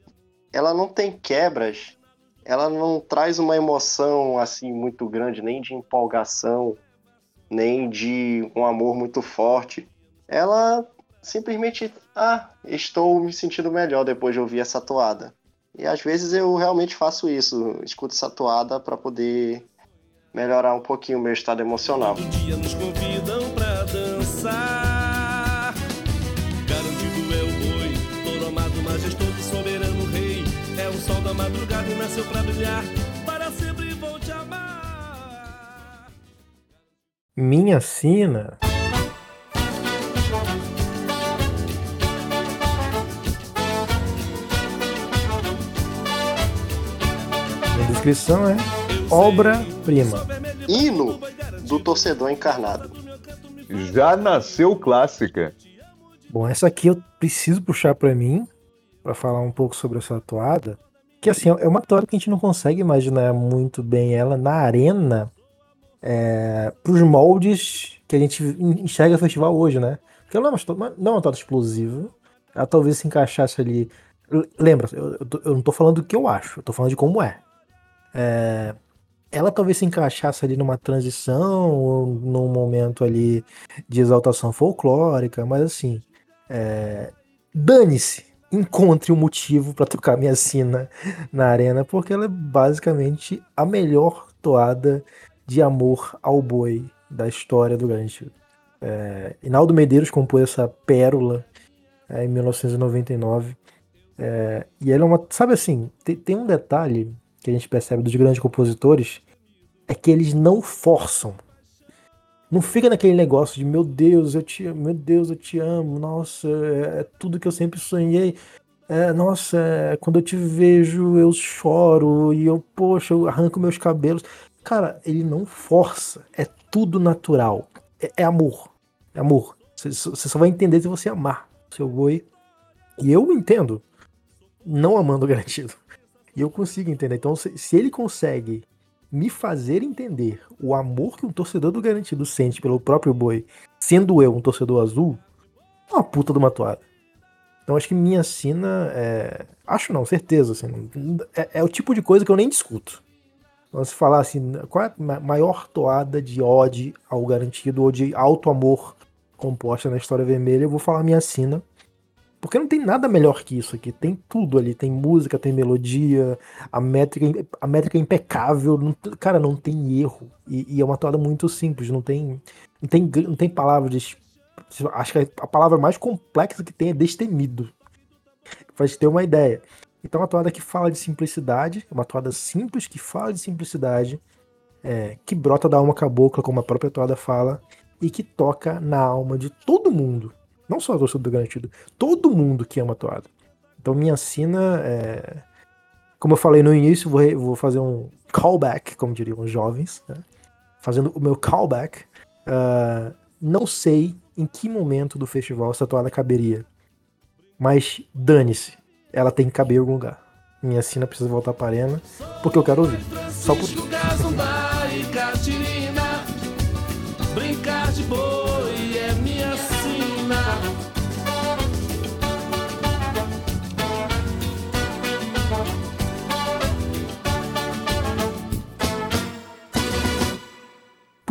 ela não tem quebras, ela não traz uma emoção assim muito grande, nem de empolgação, nem de um amor muito forte. Ela simplesmente, ah, estou me sentindo melhor depois de ouvir essa toada. E às vezes eu realmente faço isso, escuto essa toada para poder melhorar um pouquinho o meu estado emocional. Todo dia nos convidam pra dançar. Garantido é o boi, touro amado, majestoso, soberano rei. É o sol da madrugada e nasceu pra brilhar. Para sempre vou te amar. Minha sina. Descrição é obra-prima. Hino do torcedor encarnado. Já nasceu clássica. Bom, essa aqui eu preciso puxar pra mim pra falar um pouco sobre essa toada. Que assim, é uma toada que a gente não consegue imaginar muito bem ela na arena é, pros moldes que a gente enxerga o festival hoje, né? Porque ela não é uma, não é uma toada explosiva. Ela talvez se encaixasse ali. Lembra, eu, eu tô- eu não tô falando do que eu acho, eu tô falando de como é. É, ela talvez se encaixasse ali numa transição ou num momento ali de exaltação folclórica, mas assim, é, dane-se, encontre um motivo para tocar minha sina na arena, porque ela é basicamente a melhor toada de amor ao boi da história do Grande. É, Inaldo Medeiros compôs essa pérola é, em 1999. É, e ela é uma. Sabe assim, tem, tem um detalhe que a gente percebe dos grandes compositores, é que eles não forçam. Não fica naquele negócio de meu Deus, eu te meu Deus, eu te amo, nossa, é, é tudo que eu sempre sonhei. É, nossa, é, quando eu te vejo, eu choro e eu, poxa, eu arranco meus cabelos. Cara, ele não força, é tudo natural. É, é amor. É amor. Você só vai entender se você amar o seu boi. E eu entendo, não amando garantido. E eu consigo entender. Então, se, se ele consegue me fazer entender o amor que um torcedor do Garantido sente pelo próprio boi, sendo eu um torcedor azul, é uma puta de uma toada. Então acho que minha sina é. Acho não, certeza. Assim, é, é, o tipo de coisa que eu nem discuto. Então, se falar assim, qual é a maior toada de ode ao garantido ou de alto amor composta na história vermelha, eu vou falar minha sina. Porque não tem nada melhor que isso aqui. Tem tudo ali. Tem música, tem melodia, a métrica, a métrica é impecável. Não, cara, não tem erro. E, e, é uma toada muito simples. Não tem, não tem, não tem palavras. Acho que a palavra mais complexa que tem é destemido. Pra gente ter uma ideia. Então, é uma toada que fala de simplicidade. É uma toada simples que fala de simplicidade. É, que brota da alma cabocla, como a própria toada fala. E que toca na alma de todo mundo não só a torcida do Garantido, todo mundo que ama toada. Então minha sina é. Como eu falei no início, vou, vou fazer um callback, como diriam os jovens, né? fazendo o meu callback. Uh, não sei em que momento do festival essa toada caberia. Mas dane-se, ela tem que caber em algum lugar. Minha sina precisa voltar para a arena, porque eu quero ouvir. Só por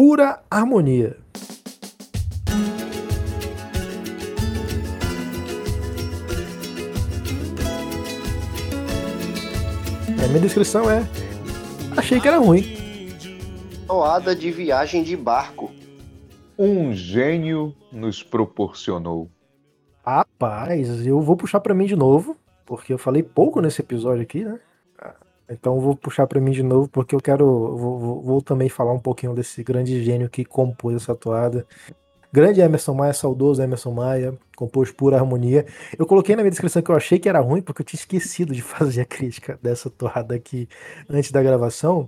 Pura harmonia. A minha descrição é: achei que era ruim. Toada de viagem de barco um gênio nos proporcionou? Rapaz, eu vou puxar para mim de novo, porque eu falei pouco nesse episódio aqui, né? Então vou puxar para mim de novo, porque eu quero. Vou, vou, vou, também falar um pouquinho desse grande gênio que compôs essa toada. Grande Emerson Maia, saudoso Emerson Maia, compôs pura harmonia. Eu coloquei na minha descrição que eu achei que era ruim, porque eu tinha esquecido de fazer a crítica dessa toada aqui antes da gravação.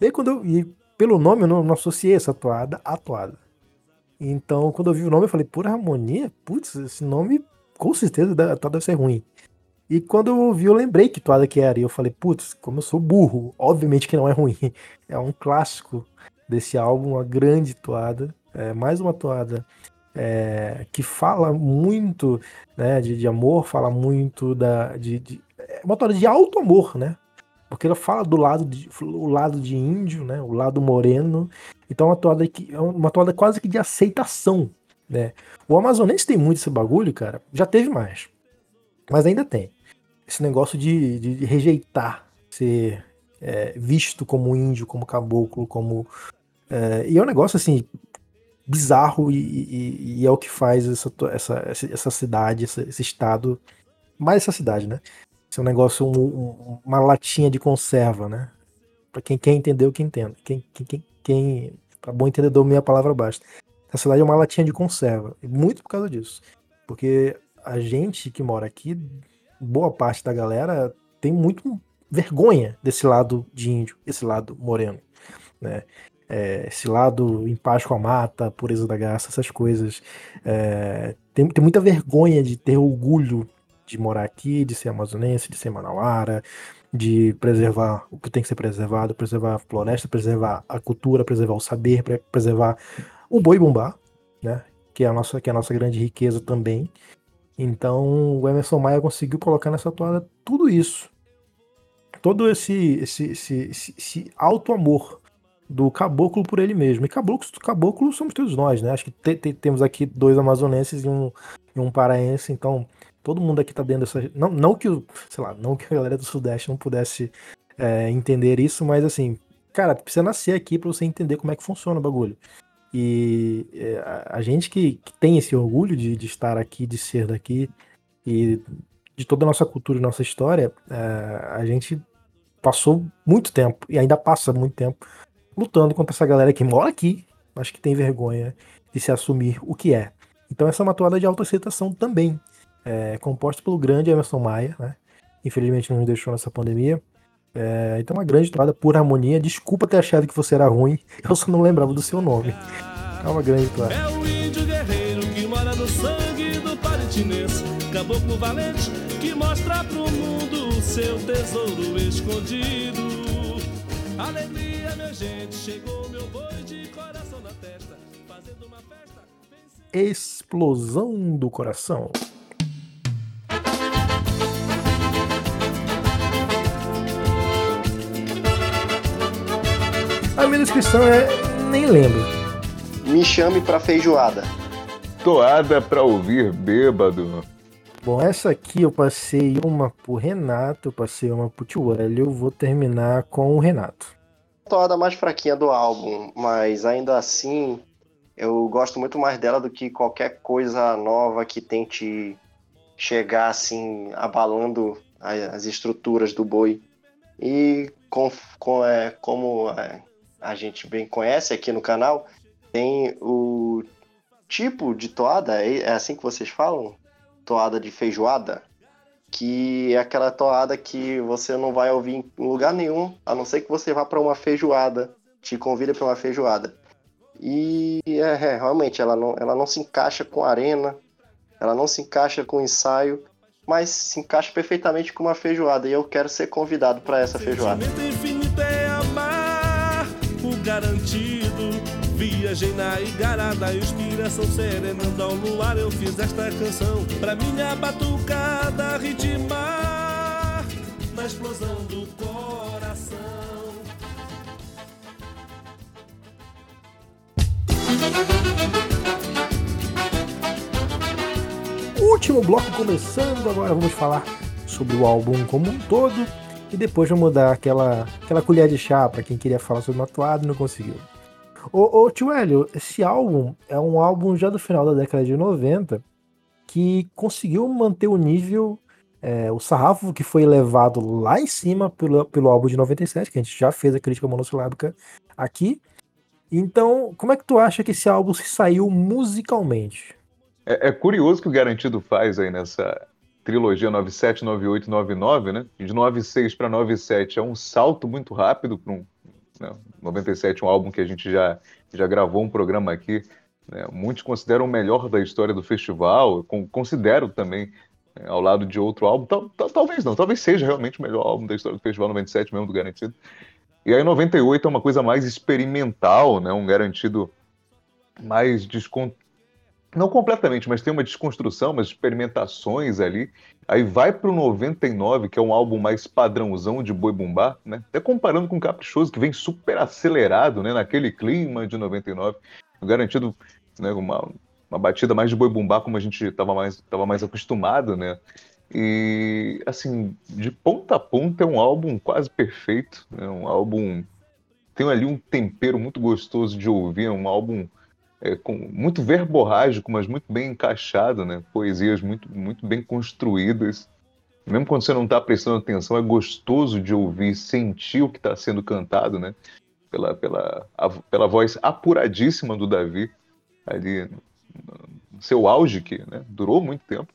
E aí, quando eu. E pelo nome, eu não, não associei essa toada à toada. Então, quando eu vi o nome, eu falei, pura harmonia? Putz, esse nome com certeza deve, deve ser ruim. E quando eu ouvi, eu lembrei que toada que era. E eu falei, putz, como eu sou burro, obviamente que não é ruim. É um clássico desse álbum, uma grande toada. É mais uma toada é, que fala muito né, de, de, amor, fala muito da. De, de, é uma toada de alto amor, né? Porque ela fala do lado de, o lado de índio, né? O lado moreno. Então é uma toada, que, é uma toada quase que de aceitação, né? O amazonense tem muito esse bagulho, cara. Já teve mais. Mas ainda tem. Esse negócio de, de, de rejeitar ser é, visto como índio, como caboclo, como. É, e é um negócio assim bizarro e, e, e, é o que faz essa, essa, essa cidade, essa, esse estado, mais essa cidade, né? Ser um negócio, um, um, uma latinha de conserva, né? Pra quem quer entender, que entenda. Quem, quem, quem, quem pra bom entendedor, minha palavra basta. Essa cidade é uma latinha de conserva. Muito por causa disso. Porque a gente que mora aqui, boa parte da galera tem muito vergonha desse lado de índio, esse lado moreno, né? É, esse lado em paz com a mata, pureza da graça, essas coisas. É, tem, tem muita vergonha de ter orgulho de morar aqui, de ser amazonense, de ser manauara, de preservar o que tem que ser preservado, preservar a floresta, preservar a cultura, preservar o saber, preservar o boi bumbá, né? Que é a nossa, que é a nossa grande riqueza também. Então o Emerson Maia conseguiu colocar nessa toada tudo isso. Todo esse, esse, esse, esse, esse alto amor do caboclo por ele mesmo. E caboclos, caboclo somos todos nós, né? Acho que te, te, temos aqui dois amazonenses e um, e um paraense, então todo mundo aqui tá dentro dessa. Não, não que, sei lá, não que a galera do Sudeste não pudesse é, entender isso, mas assim, cara, precisa nascer aqui para você entender como é que funciona o bagulho. E é, a gente que, que, tem esse orgulho de, de, estar aqui, de ser daqui, e de toda a nossa cultura e nossa história, é, a gente passou muito tempo, e ainda passa muito tempo, lutando contra essa galera que mora aqui, mas que tem vergonha de se assumir o que é. Então essa é uma toada de autoaceitação também, é, composta pelo grande Emerson Maia, né? Infelizmente não nos deixou nessa pandemia. É, então uma grande toada por harmonia. Desculpa ter achado que você era ruim, eu só não lembrava do seu nome. É uma grande toada. É o índio guerreiro que mora no sangue do paritinense, caboclo valente que mostra pro mundo o seu tesouro escondido. Alegria, minha gente, chegou meu boi de coração na testa, fazendo uma festa. Explosão do coração. A minha descrição é. nem lembro. Me chame pra feijoada. Toada pra ouvir bêbado. Bom, essa aqui eu passei uma pro Renato, eu passei uma pro Tio Hélio, eu vou terminar com o Renato. Toada mais fraquinha do álbum, mas ainda assim eu gosto muito mais dela do que qualquer coisa nova que tente chegar assim, abalando as estruturas do boi. E com, com, é, como é, a gente bem conhece aqui no canal, tem o tipo de toada, é é assim que vocês falam? Toada de feijoada? Que é aquela toada que você não vai ouvir em lugar nenhum, a não ser que você vá para uma feijoada, te convida para uma feijoada. E é, é, realmente ela não, ela não se encaixa com arena, ela não se encaixa com ensaio, mas se encaixa perfeitamente com uma feijoada. E eu quero ser convidado para essa feijoada. Garantido. Viajei na igarada, inspiração serenando ao luar. Eu fiz esta canção pra minha batucada ritmar na explosão do coração. Último bloco começando, agora vamos falar sobre o álbum como um todo e depois vamos dar aquela, aquela colher de chá para quem queria falar sobre uma toada e não conseguiu. Ô, ô tio Hélio, esse álbum é um álbum já do final da década de 90 que conseguiu manter o nível, é, o sarrafo que foi elevado lá em cima pelo, pelo álbum de 97, que a gente já fez a crítica monossilábica aqui. Então, como é que tu acha que esse álbum se saiu musicalmente? É, é curioso que o Garantido faz aí nessa trilogia 97, 98 e 99, né? De 96 para 97 é um salto muito rápido para um. Né? 97 um álbum que a gente já, já gravou um programa aqui. Né? Muitos consideram o melhor da história do festival, con- considero também, né, ao lado de outro álbum. Tal- tal- talvez não, talvez seja realmente o melhor álbum da história do festival 97 mesmo, do Garantido. E aí 98 é uma coisa mais experimental, né? Um Garantido mais descon não completamente, mas tem uma desconstrução, umas experimentações ali. Aí vai pro 99, que é um álbum mais padrãozão de boi bumbá, né? Até comparando com o Caprichoso, que vem super acelerado, né? Naquele clima de 99. Garantido, né? Uma, uma batida mais de boi bumbá, como a gente estava mais, tava mais acostumado, né? E, assim, de ponta a ponta é um álbum quase perfeito, né? Um álbum... Tem ali um tempero muito gostoso de ouvir, é um álbum é, com, muito verborrágico, mas muito bem encaixado, né? Poesias muito, muito bem construídas. Mesmo quando você não está prestando atenção, é gostoso de ouvir, sentir o que está sendo cantado, né? Pela, pela, a- pela voz apuradíssima do Davi, ali no seu auge, que né, durou muito tempo.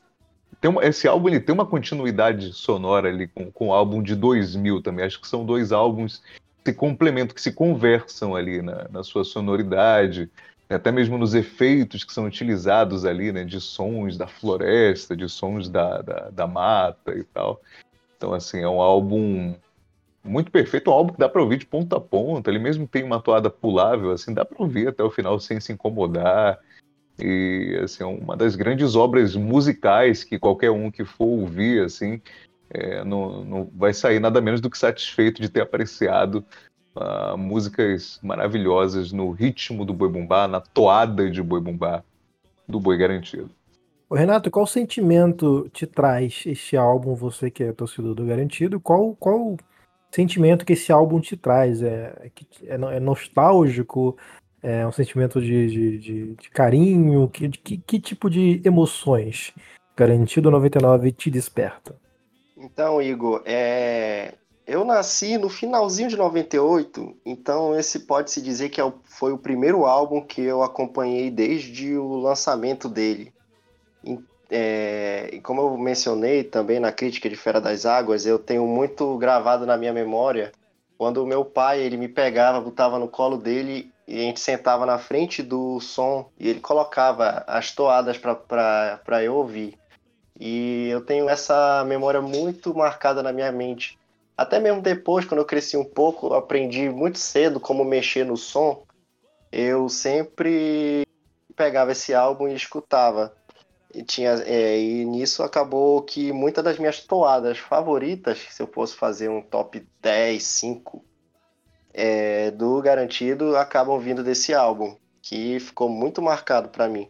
Tem uma- esse álbum ele tem uma continuidade sonora ali com, com o álbum de 2000 também. Acho que são dois álbuns que se complementam, que se conversam ali na, na sua sonoridade, até mesmo nos efeitos que são utilizados ali, né, de sons da floresta, de sons da, da, da mata e tal. Então, assim, é um álbum muito perfeito, um álbum que dá para ouvir de ponta a ponta. Ele mesmo tem uma toada pulável, assim, dá para ouvir até o final sem se incomodar. E, assim, é uma das grandes obras musicais que qualquer um que for ouvir, assim, é, não, não vai sair nada menos do que satisfeito de ter apreciado ah, músicas maravilhosas no ritmo do boi bumbá, na toada de boi bumbá do boi garantido. Ô, Renato, qual sentimento te traz este álbum, você que é torcedor do Garantido? Qual, qual sentimento que esse álbum te traz? É, é que- é é nostálgico? É um sentimento de, de, de- de carinho? Que, de- que, que tipo de emoções Garantido 99 te desperta? Então, Igor, é... Eu nasci no finalzinho de 98, então esse pode-se dizer que é foi o primeiro álbum que eu acompanhei desde o lançamento dele. E, é, como eu mencionei também na crítica de Fera das Águas, eu tenho muito gravado na minha memória quando o meu pai ele me pegava, botava no colo dele e a gente sentava na frente do som e ele colocava as toadas para eu ouvir. E eu tenho essa memória muito marcada na minha mente. Até mesmo depois, quando eu cresci um pouco, aprendi muito cedo como mexer no som. Eu sempre pegava esse álbum e escutava. E, tinha, é, e nisso acabou que muitas das minhas toadas favoritas, se eu fosse fazer um top 10, 5 é, do Garantido, acabam vindo desse álbum, que ficou muito marcado para mim.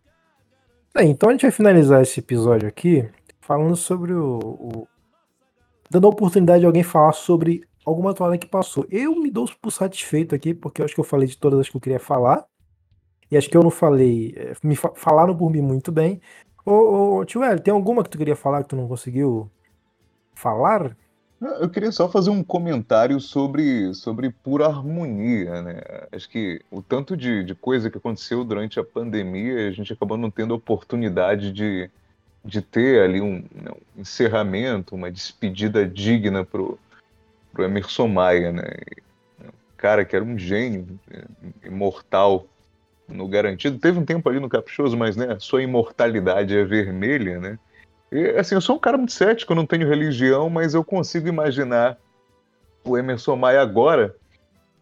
Bem, então a gente vai finalizar esse episódio aqui falando sobre o, o- dando a oportunidade de alguém falar sobre alguma toada que passou. Eu me dou por satisfeito aqui, porque eu acho que eu falei de todas as que eu queria falar. E acho que eu não falei. eh, Me fa- falaram por mim muito bem. Ô, ô tio tem alguma que tu queria falar que tu não conseguiu falar? Eu queria só fazer um comentário sobre, sobre pura harmonia, né? Acho que o tanto de, de coisa que aconteceu durante a pandemia, a gente acabou não tendo oportunidade de, de ter ali um, né, um encerramento, uma despedida digna pro, pro Emerson Maia, né? Cara que era um gênio, né, imortal no garantido. Teve um tempo ali no Caprichoso, mas né, sua imortalidade é vermelha, né? E, assim, eu sou um cara muito cético, eu não tenho religião, mas eu consigo imaginar o Emerson Maia agora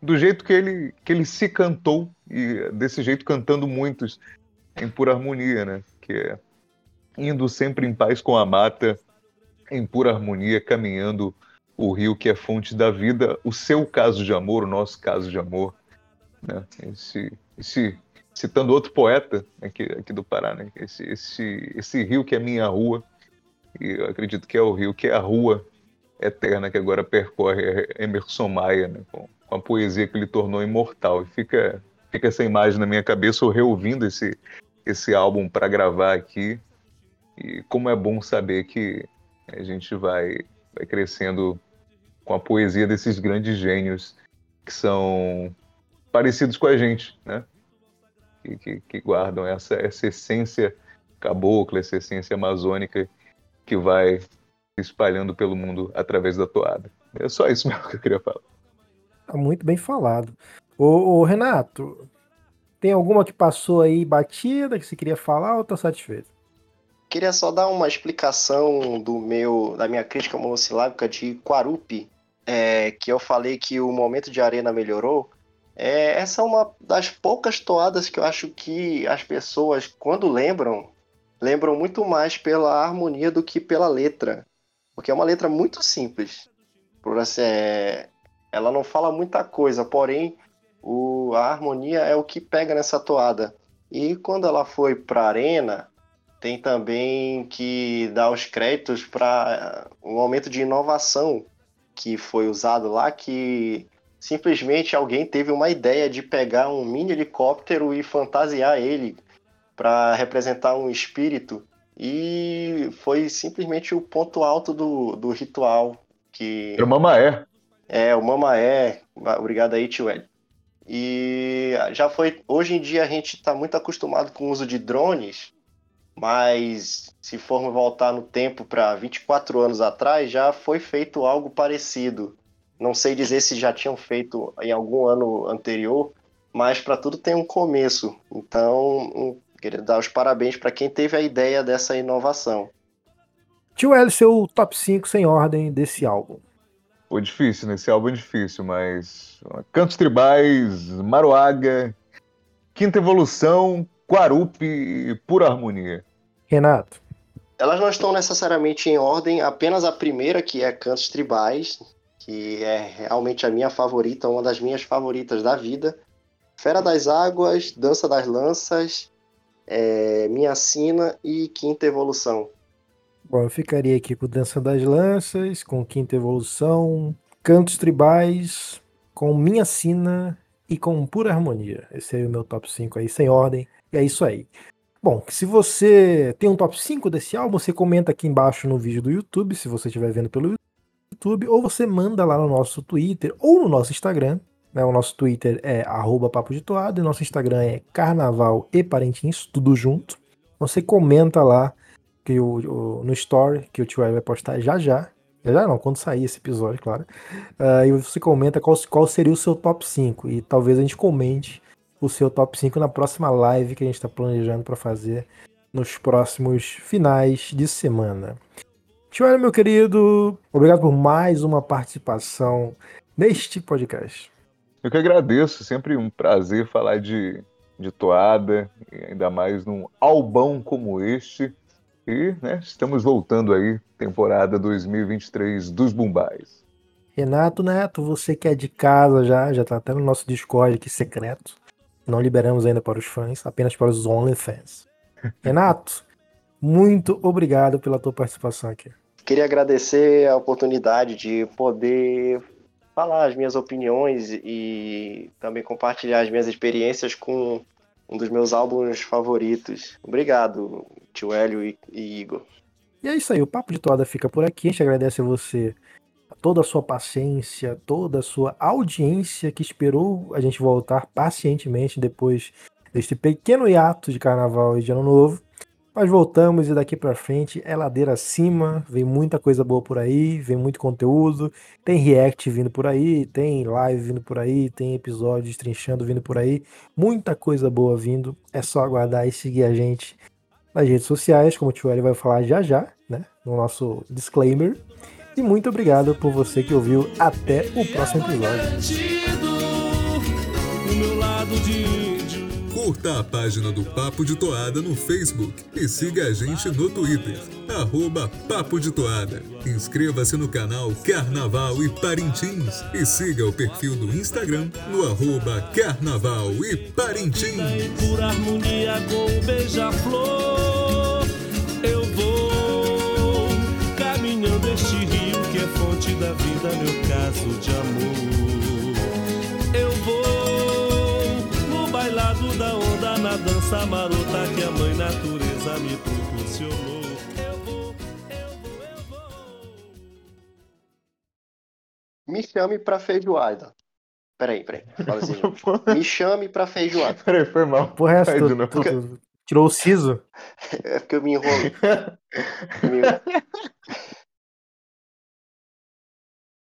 do jeito que ele, que ele se cantou, e desse jeito cantando muitos em pura harmonia, né? Que é indo sempre em paz com a mata, em pura harmonia, caminhando o rio que é fonte da vida, o seu caso de amor, o nosso caso de amor, né? Esse, esse, citando outro poeta aqui, aqui do Pará, né? Esse, esse, esse rio que é minha rua, e eu acredito que é o rio que é a rua eterna que agora percorre Emerson Maia, né? Com, com a poesia que ele tornou imortal. E fica, fica essa imagem na minha cabeça, eu reouvindo esse, esse álbum para gravar aqui. E como é bom saber que a gente vai, vai crescendo com a poesia desses grandes gênios que são parecidos com a gente, né? Que, que, que guardam essa, essa essência cabocla, essa essência amazônica que vai espalhando pelo mundo através da toada. É só isso mesmo que eu queria falar. Tá muito bem falado. Ô, ô, Renato, tem alguma que passou aí batida que você queria falar ou tá satisfeito? Queria só dar uma explicação do meu, da minha crítica monossilábica de Quarupi, é, que eu falei que o momento de arena melhorou. É, essa é uma das poucas toadas que eu acho que as pessoas, quando lembram, lembram muito mais pela harmonia do que pela letra. Porque é uma letra muito simples. Por assim, é, ela não fala muita coisa, porém o, a harmonia é o que pega nessa toada. E quando ela foi para arena, tem também que dar os créditos para um momento de inovação que foi usado lá, que simplesmente alguém teve uma ideia de pegar um mini helicóptero e fantasiar ele para representar um espírito e foi simplesmente o ponto alto do, do ritual que Era o Mamaé. é o Mamaé, obrigado aí tio Hélio. E já foi, hoje em dia a gente está muito acostumado com o uso de drones, mas se formos voltar no tempo para 24 anos atrás, já foi feito algo parecido. Não sei dizer se já tinham feito em algum ano anterior, mas para tudo tem um começo. Então, um, queria dar os parabéns para quem teve a ideia dessa inovação. Tio Hélio, seu top 5 sem ordem desse álbum. Foi difícil, nesse álbum é difícil, mas Cantos Tribais, Maruaga, Quinta Evolução, Quarupi e Pura Harmonia. Renato, Elas não estão necessariamente em ordem, apenas a primeira, que é Cantos Tribais, que é realmente a minha favorita, uma das minhas favoritas da vida. Fera das Águas, Dança das Lanças, é, Minha Sina e Quinta Evolução. bom, eu ficaria aqui com Dança das Lanças, com Quinta Evolução, Cantos Tribais, com Minha Sina e com Pura Harmonia. Esse aí é o meu top 5 aí, sem ordem. É isso aí. Bom, se você tem um top 5 desse álbum, você comenta aqui embaixo no vídeo do YouTube, se você estiver vendo pelo YouTube. Ou você manda lá no nosso Twitter ou no nosso Instagram. Né? O nosso Twitter é papo de toada e nosso Instagram é carnaval e parentins, tudo junto. Você comenta lá que o, o no story que o tio vai postar já já. Já já não, quando sair esse episódio, claro. Uh, e você comenta qual, qual seria o seu top 5. E talvez a gente comente o seu top 5 na próxima live que a gente está planejando para fazer nos próximos finais de semana. Tio meu querido, obrigado por mais uma participação neste podcast. Eu que agradeço, sempre um prazer falar de, de toada, ainda mais num albão como este. E né, estamos voltando aí, temporada 2023 dos Bumbais. Renato Neto, você que é de casa já, já tá até no nosso Discord aqui secreto. Não liberamos ainda para os fãs, apenas para os OnlyFans. Renato, muito obrigado pela tua participação aqui. Queria agradecer a oportunidade de poder falar as minhas opiniões e também compartilhar as minhas experiências com um dos meus álbuns favoritos. Obrigado, tio Hélio e, e Igor. E é isso aí, o Papo de Toada fica por aqui. A gente agradece a você toda a sua paciência, toda a sua audiência que esperou a gente voltar pacientemente depois deste pequeno hiato de carnaval e de ano novo. Mas voltamos e daqui para frente é ladeira acima, vem muita coisa boa por aí, vem muito conteúdo, tem react vindo por aí, tem live vindo por aí, tem episódios trinchando vindo por aí, muita coisa boa vindo. É só aguardar e seguir a gente nas redes sociais, como o Tio Eli vai falar já já, né? No nosso disclaimer. E muito obrigado por você que ouviu até o próximo episódio. Curta a página do Papo de Toada no Facebook e siga a gente no Twitter, arroba Papo de Toada. Inscreva-se no canal Carnaval e Parintins e siga o perfil do Instagram no arroba Carnaval e Parintins. Por harmonia com o beija-flor, meu caso de amor. Eu vou bailado da onda na dança marota que a mãe natureza me proporcionou. Eu vou, eu vou, eu vou. Me chame pra feijoada. Peraí, peraí. Assim, Me chame pra feijoada. Peraí, foi mal. Porra, essa, tu, tu, tu, tirou o siso? É porque eu me enrolo. me...